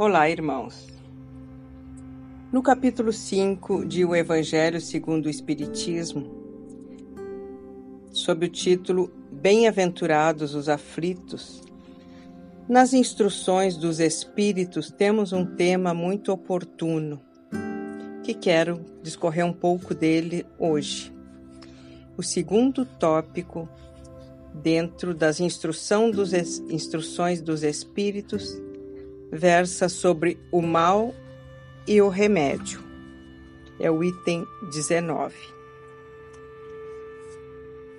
Olá, irmãos. No capítulo 5 de O Evangelho segundo o Espiritismo, sob o título Bem-aventurados os aflitos, nas instruções dos Espíritos temos um tema muito oportuno, que quero discorrer um pouco dele hoje. O segundo tópico, dentro das instrução dos, instruções dos Espíritos, versa sobre o mal e o remédio. É o item 19.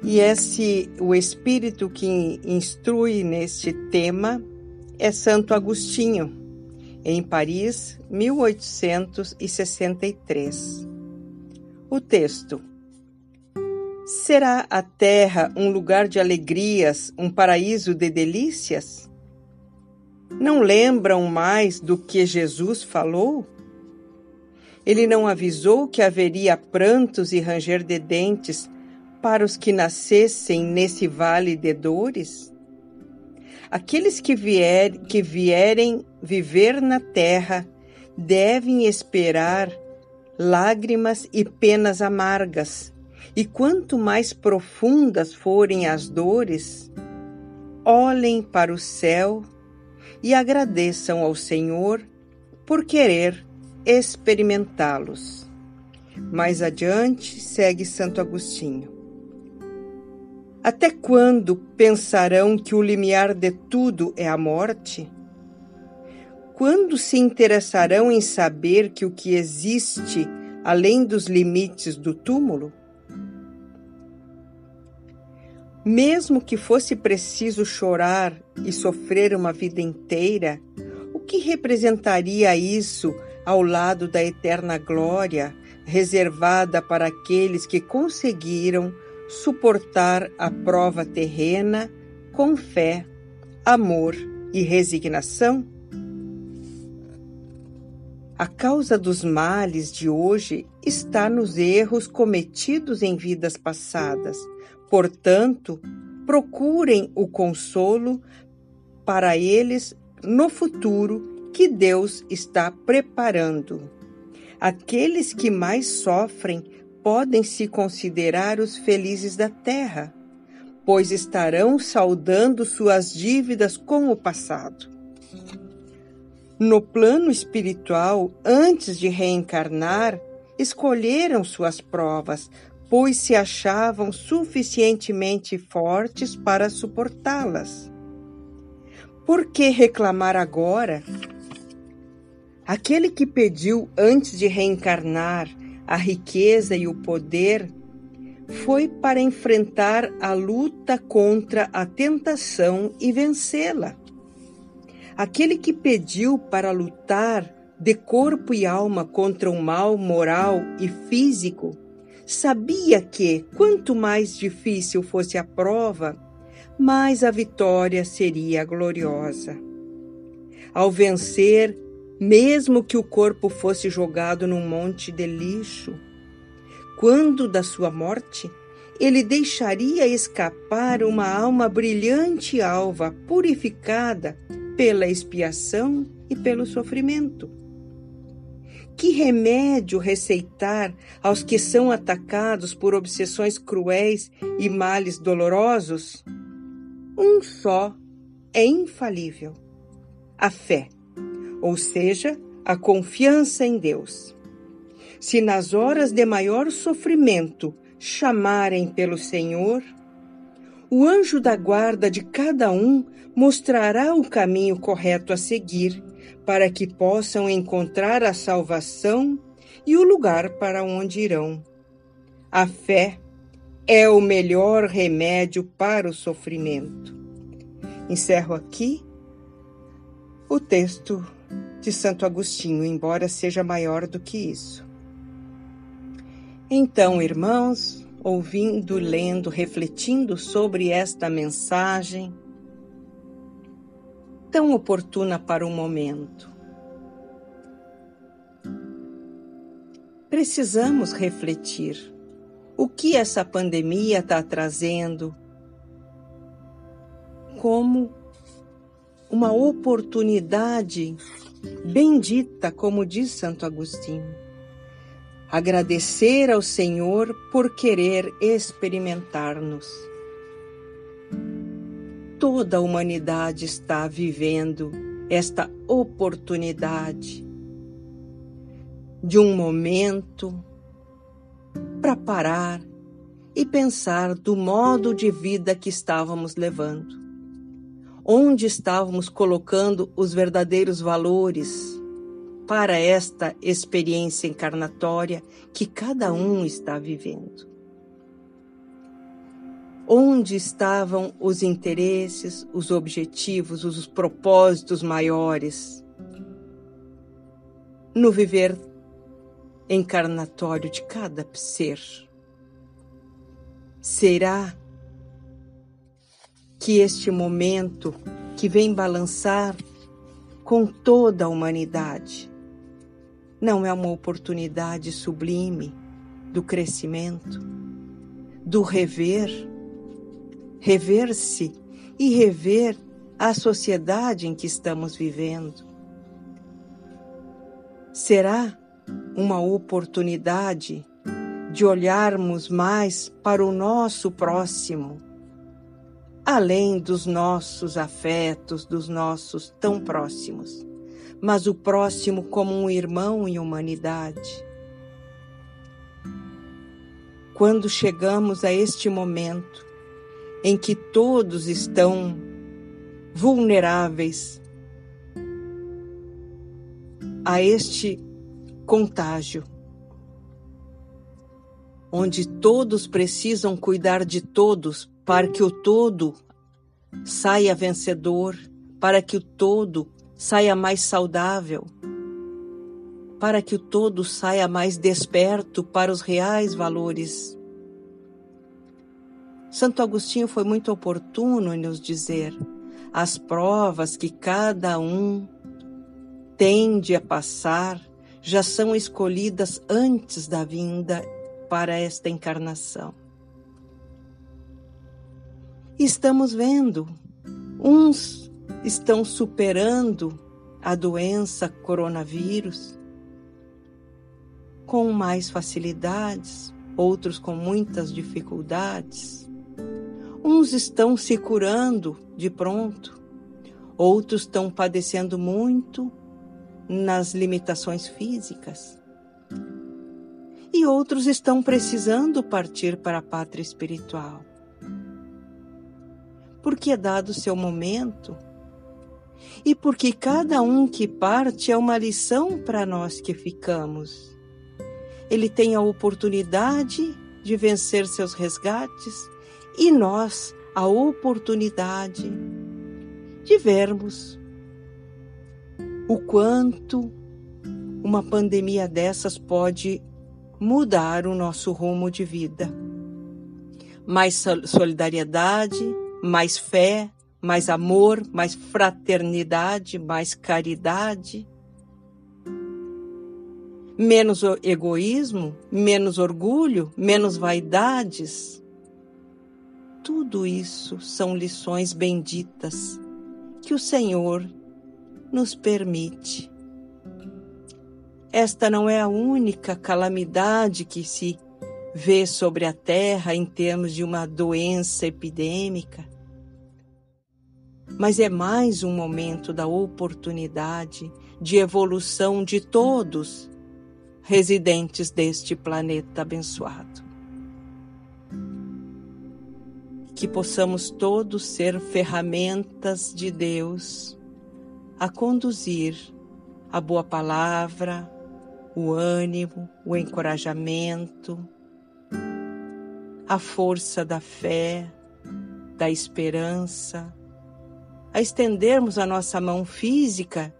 E esse o espírito que instrui neste tema é Santo Agostinho, em Paris, 1863. O texto: Será a terra um lugar de alegrias, um paraíso de delícias? Não lembram mais do que Jesus falou? Ele não avisou que haveria prantos e ranger de dentes para os que nascessem nesse vale de dores? Aqueles que, vier, que vierem viver na terra devem esperar lágrimas e penas amargas, e quanto mais profundas forem as dores, olhem para o céu e agradeçam ao Senhor por querer experimentá-los. Mais adiante, segue Santo Agostinho. Até quando pensarão que o limiar de tudo é a morte? Quando se interessarão em saber que o que existe além dos limites do túmulo? Mesmo que fosse preciso chorar e sofrer uma vida inteira, o que representaria isso ao lado da eterna glória reservada para aqueles que conseguiram suportar a prova terrena com fé, amor e resignação? A causa dos males de hoje está nos erros cometidos em vidas passadas. Portanto, procurem o consolo para eles no futuro que Deus está preparando. Aqueles que mais sofrem podem se considerar os felizes da terra, pois estarão saudando suas dívidas com o passado. No plano espiritual, antes de reencarnar, escolheram suas provas, pois se achavam suficientemente fortes para suportá-las. Por que reclamar agora? Aquele que pediu antes de reencarnar a riqueza e o poder foi para enfrentar a luta contra a tentação e vencê-la. Aquele que pediu para lutar de corpo e alma contra o mal moral e físico sabia que, quanto mais difícil fosse a prova, mais a vitória seria gloriosa. Ao vencer, mesmo que o corpo fosse jogado num monte de lixo, quando da sua morte, ele deixaria escapar uma alma brilhante e alva, purificada pela expiação e pelo sofrimento. Que remédio receitar aos que são atacados por obsessões cruéis e males dolorosos? Um só é infalível: a fé, ou seja, a confiança em Deus. Se nas horas de maior sofrimento chamarem pelo Senhor, o anjo da guarda de cada um mostrará o caminho correto a seguir, para que possam encontrar a salvação e o lugar para onde irão. A fé é o melhor remédio para o sofrimento. Encerro aqui o texto de Santo Agostinho, embora seja maior do que isso. Então, irmãos, ouvindo, lendo, refletindo sobre esta mensagem tão oportuna para o momento, precisamos refletir o que essa pandemia está trazendo, como uma oportunidade bendita, como diz Santo Agostinho. Agradecer ao Senhor por querer experimentar-nos. Toda a humanidade está vivendo esta oportunidade de um momento para parar e pensar do modo de vida que estávamos levando. Onde estávamos colocando os verdadeiros valores para esta experiência encarnatória que cada um está vivendo? Onde estavam os interesses, os objetivos, os propósitos maiores? No viver encarnatório de cada ser. Será que este momento que vem balançar com toda a humanidade não é uma oportunidade sublime do crescimento, do rever, rever-se e rever a sociedade em que estamos vivendo? Será uma oportunidade de olharmos mais para o nosso próximo, além dos nossos afetos, dos nossos tão próximos, mas o próximo como um irmão em humanidade. Quando chegamos a este momento em que todos estão vulneráveis a este contágio, onde todos precisam cuidar de todos para que o todo saia vencedor, para que o todo saia mais saudável, para que o todo saia mais desperto para os reais valores. Santo Agostinho foi muito oportuno em nos dizer as provas que cada um tende a passar já são escolhidas antes da vinda para esta encarnação. Estamos vendo, uns estão superando a doença coronavírus com mais facilidades, outros com muitas dificuldades. Uns estão se curando de pronto, outros estão padecendo muito nas limitações físicas. E outros estão precisando partir para a pátria espiritual. Porque é dado o seu momento e porque cada um que parte é uma lição para nós que ficamos. Ele tem a oportunidade de vencer seus resgates e nós a oportunidade de vermos o quanto uma pandemia dessas pode mudar o nosso rumo de vida. Mais solidariedade, mais fé, mais amor, mais fraternidade, mais caridade. Menos egoísmo, menos orgulho, menos vaidades. Tudo isso são lições benditas que o Senhor nos permite. Esta não é a única calamidade que se vê sobre a Terra em termos de uma doença epidêmica, mas é mais um momento da oportunidade de evolução de todos residentes deste planeta abençoado. Que possamos todos ser ferramentas de Deus a conduzir a boa palavra, o ânimo, o encorajamento, a força da fé, da esperança, a estendermos a nossa mão física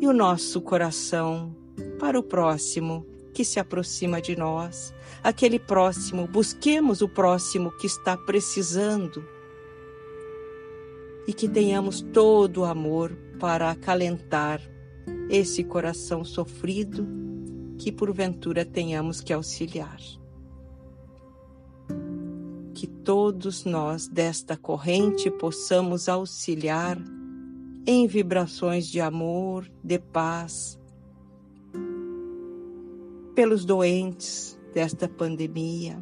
e o nosso coração para o próximo que se aproxima de nós, aquele próximo, busquemos o próximo que está precisando e que tenhamos todo o amor para acalentar esse coração sofrido que porventura tenhamos que auxiliar. Que todos nós desta corrente possamos auxiliar em vibrações de amor, de paz, pelos doentes desta pandemia,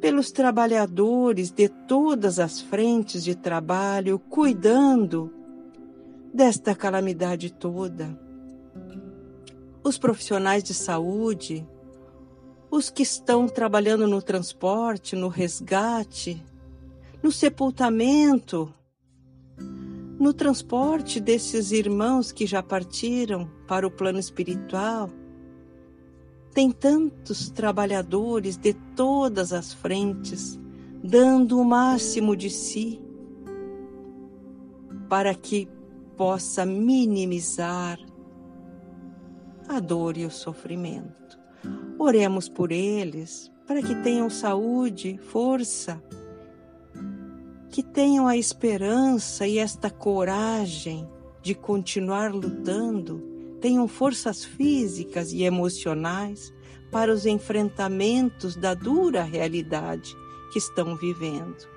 pelos trabalhadores de todas as frentes de trabalho, cuidando desta calamidade toda, os profissionais de saúde, os que estão trabalhando no transporte, no resgate, no sepultamento, no transporte desses irmãos que já partiram para o plano espiritual. Tem tantos trabalhadores de todas as frentes, dando o máximo de si, para que possa minimizar a dor e o sofrimento. Oremos por eles, para que tenham saúde, força, que tenham a esperança e esta coragem de continuar lutando, tenham forças físicas e emocionais para os enfrentamentos da dura realidade que estão vivendo.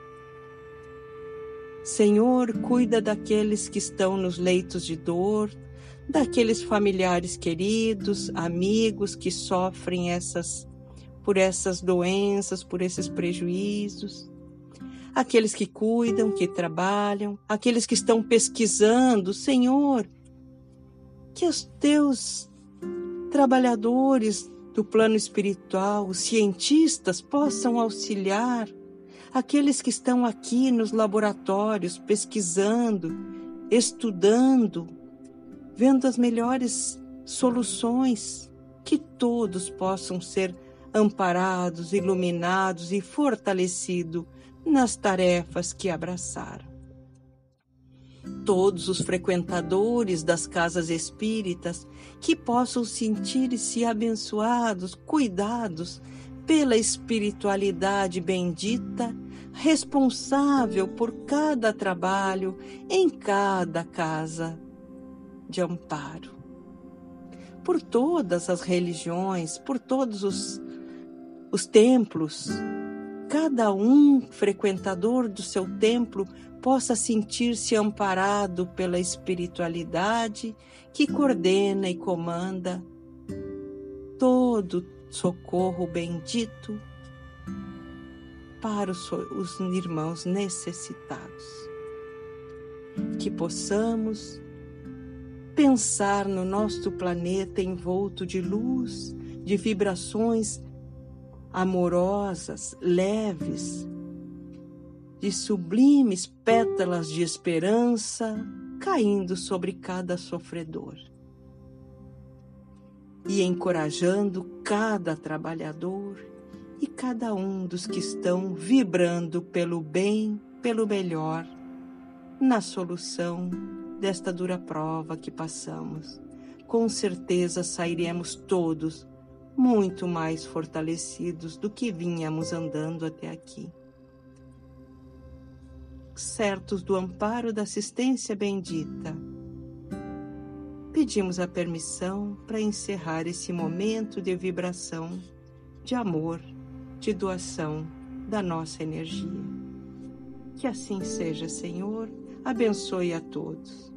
Senhor, cuida daqueles que estão nos leitos de dor, daqueles familiares queridos, amigos que sofrem essas por essas doenças, por esses prejuízos, aqueles que cuidam, que trabalham, aqueles que estão pesquisando, Senhor, que os teus trabalhadores do plano espiritual, os cientistas possam auxiliar aqueles que estão aqui nos laboratórios pesquisando, estudando, vendo as melhores soluções, que todos possam ser amparados, iluminados e fortalecidos nas tarefas que abraçaram. Todos os frequentadores das casas espíritas que possam sentir-se abençoados, cuidados pela espiritualidade bendita, responsável por cada trabalho em cada casa de amparo. Por todas as religiões, por todos os, os templos, cada um frequentador do seu templo possa sentir-se amparado pela espiritualidade que coordena e comanda todo socorro bendito para os, os irmãos necessitados. Que possamos pensar no nosso planeta envolto de luz, de vibrações amorosas, leves, de sublimes pétalas de esperança caindo sobre cada sofredor e encorajando cada trabalhador e cada um dos que estão vibrando pelo bem, pelo melhor, na solução desta dura prova que passamos. Com certeza sairemos todos muito mais fortalecidos do que vínhamos andando até aqui. Certos do amparo da assistência bendita, pedimos a permissão para encerrar esse momento de vibração, de amor, de doação da nossa energia. Que assim seja, Senhor, abençoe a todos.